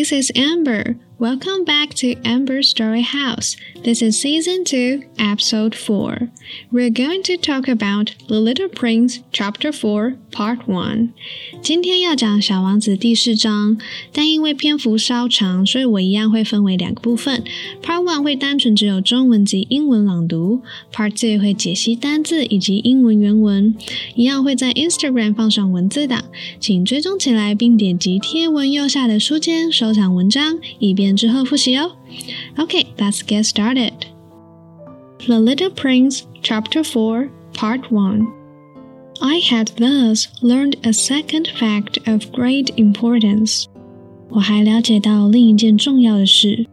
this is Amber. Welcome back to Amber Story House. This is season 2, episode 4. We're going to talk about The Little Prince, chapter 4, part 1. 今天要讲小王子第四章，但因为篇幅稍长，所以我一样会分为两个部分。Part 1会单纯只有中文及英文朗读，Part 2会解析单字以及英文原文，一样会在 Instagram 放上文字档，请追踪起来并点击贴文右下的书签收 藏文章，以便之后复习哦。Okay, let's get started. The Little Prince, Chapter 4, Part 1. I had thus learned a second fact of great importance. 我还了解到另一件重要的事。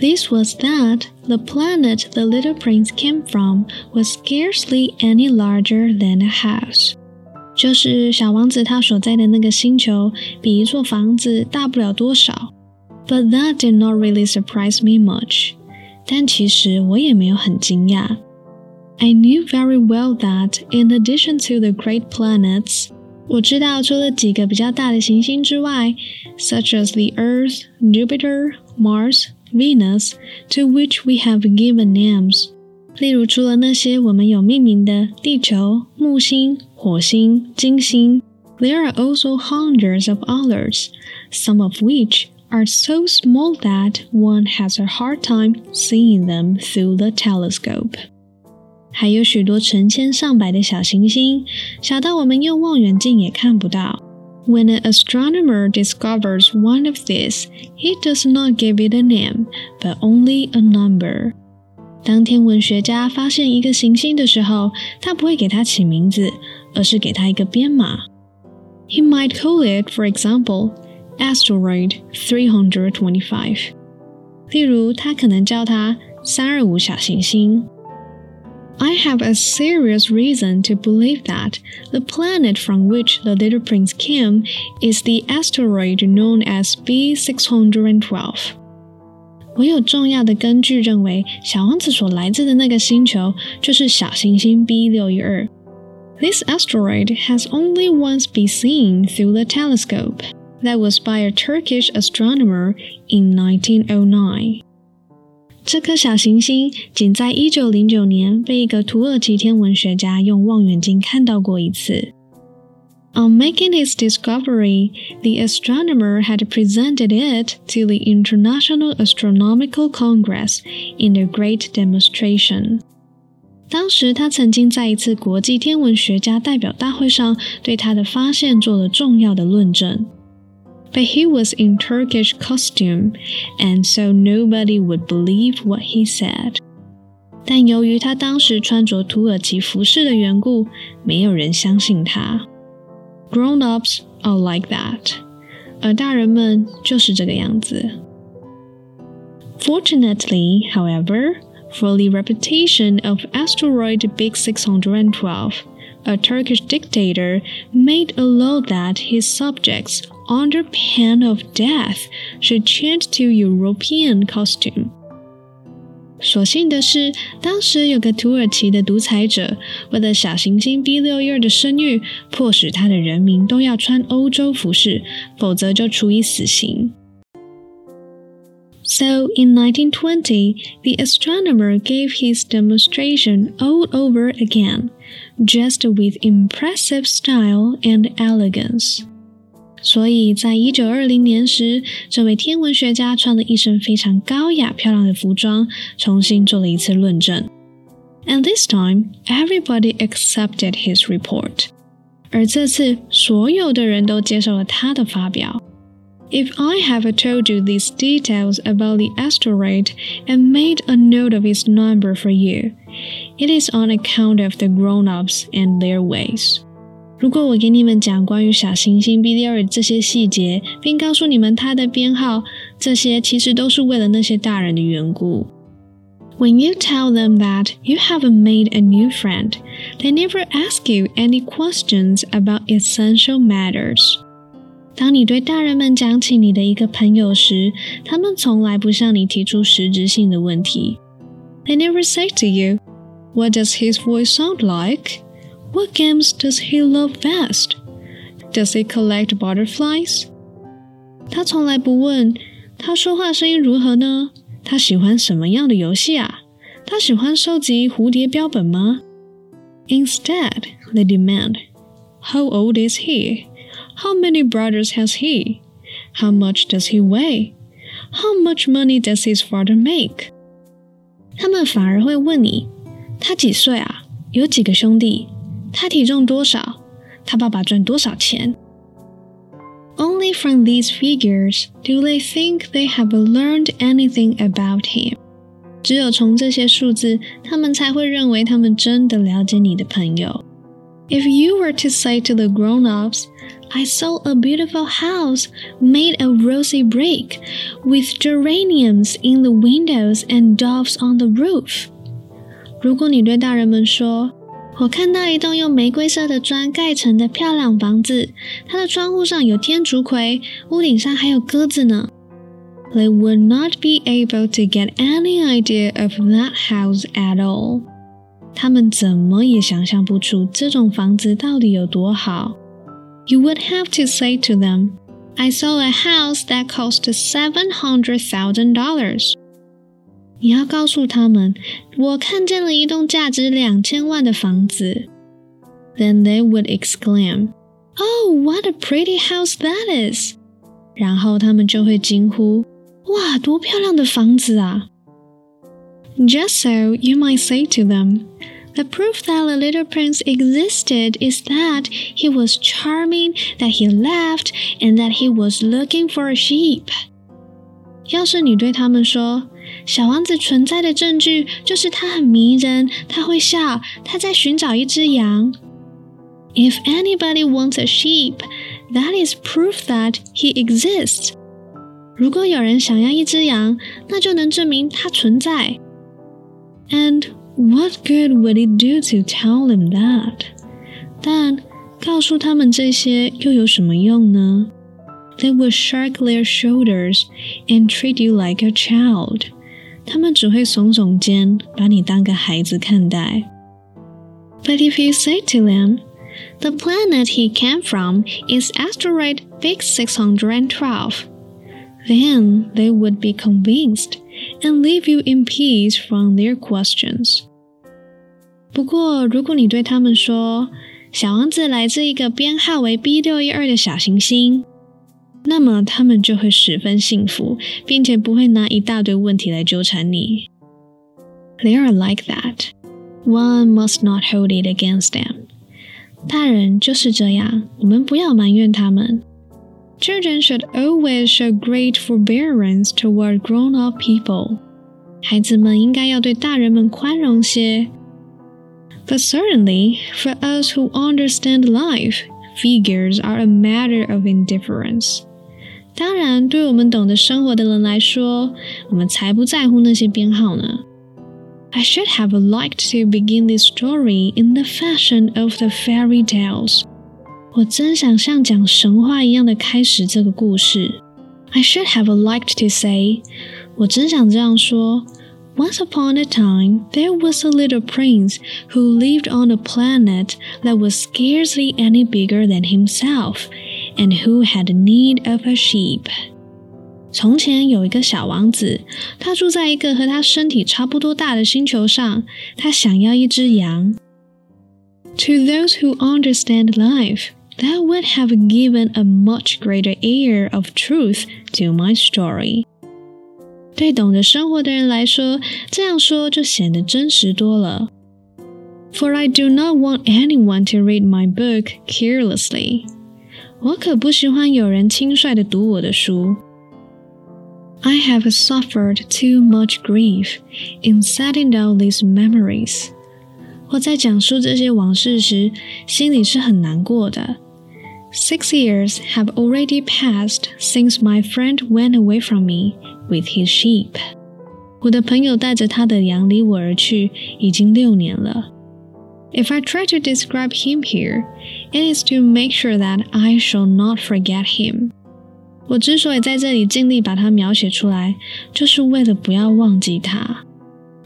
This was that the planet the little prince came from was scarcely any larger than a house. 就是小王子他所在的那个星球比一座房子大不了多少。But that did not really surprise me much. 但其实我也没有很惊讶。I knew very well that in addition to the great planets, 我知道除了几个比较大的行星之外，such as the Earth, Jupiter, Mars, Venus, to which we have given names，例如除了那些我们有命名的地球、木星、 火星、金星，there are also hundreds of others, some of which are so small that one has a hard time seeing them through the telescope. 还有许多成千上百的小行星，小到我们用望远镜也看不到。When an astronomer discovers one of these, he does not give it a name, but only a number. 当天文学家发现一个行星的时候，他不会给它起名字， 而是给它一个编码。He might call it, for example, asteroid 325. 例如，他可能叫它三二五小行星。I have a serious reason to believe that the planet from which the little prince came is the asteroid known as B612. 我有重要的根据认为，小王子所来自的那个星球就是小行星 B 六一二。 This asteroid has only once been seen through the telescope. That was by a Turkish astronomer in 1909. 这颗小行星仅在一九零九年被一个土耳其天文学家用望远镜看到过一次。On making his discovery, the astronomer had presented it to the International Astronomical Congress in a great demonstration. 当时，他曾经在一次国际天文学家代表大会上对他的发现做了重要的论证。but he was in Turkish costume, and so nobody would believe what he said. 但由于他当时穿着土耳其服饰的缘故，没有人相信他。Grown-ups are like that，而大人们就是这个样子。Fortunately, however, for the reputation of asteroid B 612. A Turkish dictator made a law that his subjects, under pain of death, should change to European costume. 所幸的是，当时有个土耳其的独裁者，为了小行星 B So in 1920, the astronomer gave his demonstration all over again, just with impressive style and elegance. 所以在一九二零年时，这位天文学家穿了一身非常高雅漂亮的服装，重新做了一次论证。And this time, everybody accepted his report. 而这次，所有的人都接受了他的发表。 If I have told you these details about the asteroid and made a note of its number for you, it is on account of the grown-ups and their ways. 如果我给你们讲关于小行星 B 六二这些细节，并告诉你们它的编号，这些其实都是为了那些大人的缘故。When you tell them that you have made a new friend, they never ask you any questions about essential matters. 当你对大人们讲起你的一个朋友时，他们从来不向你提出实质性的问题。They never say to you, "What does his voice sound like?" What games does he love best? Does he collect butterflies? 他从来不问他说话声音如何呢？他喜欢什么样的游戏啊？他喜欢收集蝴蝶标本吗？Instead, they demand, How old is he? How many brothers has he? How much does he weigh? How much money does his father make? 他们反而会问你，他几岁啊？有几个兄弟？他体重多少？他爸爸赚多少钱？Only from these figures do they think they have learned anything about him. 只有从这些数字，他们才会认为他们真的了解你的朋友。 If you were to say to the grown-ups, I saw a beautiful house made of rosy brick, with geraniums in the windows and doves on the roof. 如果你对大人们说，我看到一栋用玫瑰色的砖盖成的漂亮房子，它的窗户上有天竺葵，屋顶上还有鸽子呢。they would not be able to get any idea of that house at all. 他们怎么也想象不出这种房子到底有多好。You would have to say to them, "I saw a house that cost seven hundred thousand dollars." 你要告诉他们，我看见了一栋价值两千万的房子。Then they would exclaim, "Oh, what a pretty house that is!" 然后他们就会惊呼。哇，多漂亮的房子啊 ！Just so you might say to them, the proof that the little prince existed is that he was charming, that he laughed, and that he was looking for a sheep. 要是你对他们说，小王子存在的证据就是他很迷人，他会笑，他在寻找一只羊。If anybody wants a sheep, that is proof that he exists. 如果有人想要一只羊，那就能证明它存在。 and what good would it do to tell them that? 但告诉他们这些又有什么用呢？They will shrug their shoulders and treat you like a child. 他们只会耸耸肩，把你当个孩子看待。But if you say to them, the planet he came from is asteroid B 612, then they would be convinced and leave you in peace from their questions. 不过，如果你对他们说小王子来自一个编号为 B 六一二的小行星，那么他们就会十分幸福，并且不会拿一大堆问题来纠缠你。They are like that. One must not hold it against them. 大人就是这样，我们不要埋怨他们。 Children should always show great forbearance toward grown-up people. 孩子们应该要对大人们宽容些。But certainly, for us who understand life, figures are a matter of indifference. 当然，对我们懂得生活的人来说，我们才不在乎那些编号呢。I should have liked to begin this story in the fashion of the fairy tales. 我真想像讲神话一样的开始这个故事。I should have liked to say，我真想这样说。Once upon a time, there was a little prince who lived on a planet that was scarcely any bigger than himself, and who had need of a sheep. 从前有一个小王子，他住在一个和他身体差不多大的星球上，他想要一只羊。To those who understand life, that would have given a much greater air of truth to my story. 对懂得生活的人来说，这样说就显得真实多了。For I do not want anyone to read my book carelessly. 我可不喜欢有人轻率地读我的书。I have suffered too much grief in setting down these memories. 我在讲述这些往事时，心里是很难过的。 Six years have already passed since my friend went away from me with his sheep. 我的朋友带着他的羊离我而去，已经六年了。If I try to describe him here, it is to make sure that I shall not forget him. 我之所以在这里尽力把它描写出来，就是为了不要忘记他。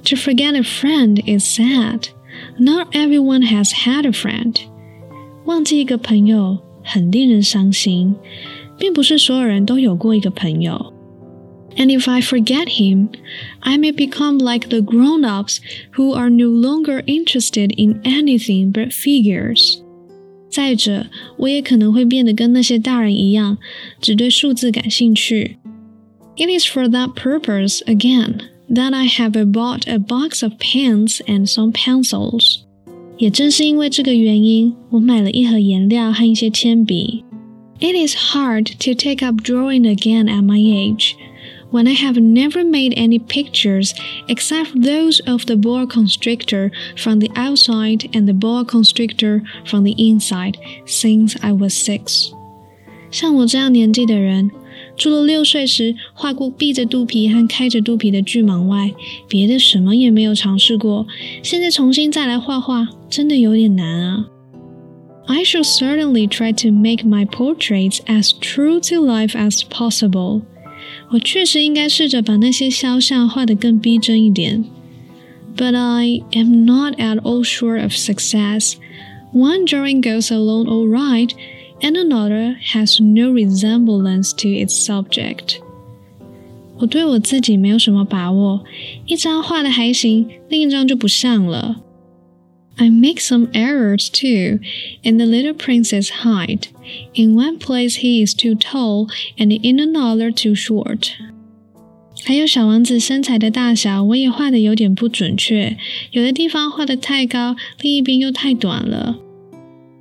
To forget a friend is sad. Not everyone has had a friend. 忘记一个朋友 很令人伤心， 并不是所有人都有过一个朋友。And if I forget him, I may become like the grown-ups who are no longer interested in anything but figures. 再者，我也可能会变得跟那些大人一样，只对数字感兴趣。It is for that purpose, again, that I have bought a box of pens and some pencils. 也正是因为这个原因，我买了一盒颜料和一些铅笔。It is hard to take up drawing again at my age when I have never made any pictures except those of the boa constrictor from the outside and the boa constrictor from the inside since I was six. 像我这样年纪的人， 除了六岁时画过闭着肚皮和开着肚皮的巨蟒外，别的什么也没有尝试过。现在重新再来画画，真的有点难啊。I shall certainly try to make my portraits as true to life as possible. 我确实应该试着把那些肖像画得更逼真一点。But I am not at all sure of success. One drawing goes along all right, and another has no resemblance to its subject. 我对我自己没有什么把握，一张画的还行，另一张就不像了。I make some errors too in the little prince's height. In one place he is too tall, and in another too short. 还有小王子身材的大小，我也画的有点不准确，有的地方画的太高，另一边又太短了。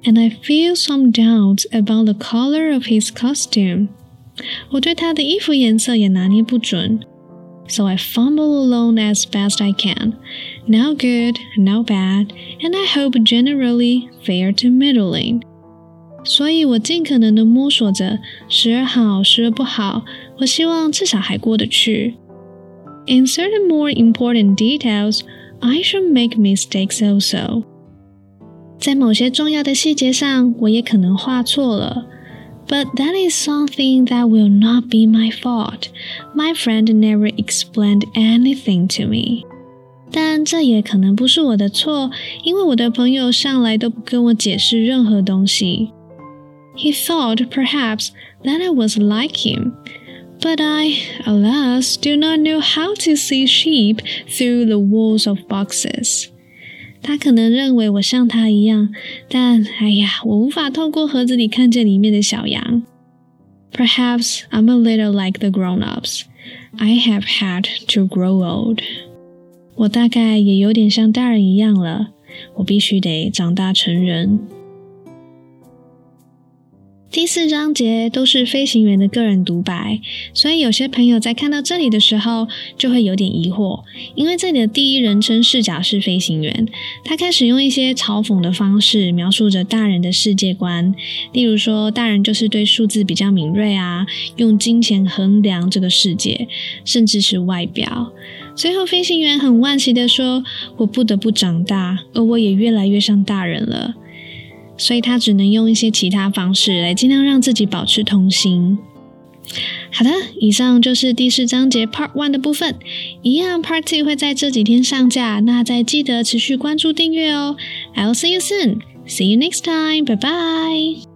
And I feel some doubts about the color of his costume. 我对他的衣服颜色也拿捏不准。so I fumble along as best I can. Now good, now bad, and I hope generally fair to middling. 所以我尽可能的摸索着，时而好，时而不好。我希望至少还过得去。In certain more important details, I shall make mistakes also. 在某些重要的细节上，我也可能画错了。but that is something that will not be my fault. My friend never explained anything to me. 但这也可能不是我的错，因为我的朋友向来都不跟我解释任何东西。He thought perhaps that I was like him, but I, alas, do not know how to see sheep through the walls of boxes. 他可能认为我像他一样，但哎呀，我无法透过盒子里看见里面的小羊。Perhaps I'm a little like the grown-ups. I have had to grow old. 我大概也有点像大人一样了，我必须得长大成人。第四章节都是飞行员的个人独白，所以有些朋友在看到这里的时候就会有点疑惑，因为这里的第一人称视角是飞行员，他开始用一些嘲讽的方式描述着大人的世界观，例如说大人就是对数字比较敏锐啊，用金钱衡量这个世界，甚至是外表。最后飞行员很惋惜的说：“我不得不长大，而我也越来越像大人了。”所以他只能用一些其他方式来尽量让自己保持童心。好的，以上就是第四章节 Part One 的部分。一样，Party 会在这几天上架，那再记得持续关注订阅哦。I'll see you soon. See you next time. Bye bye.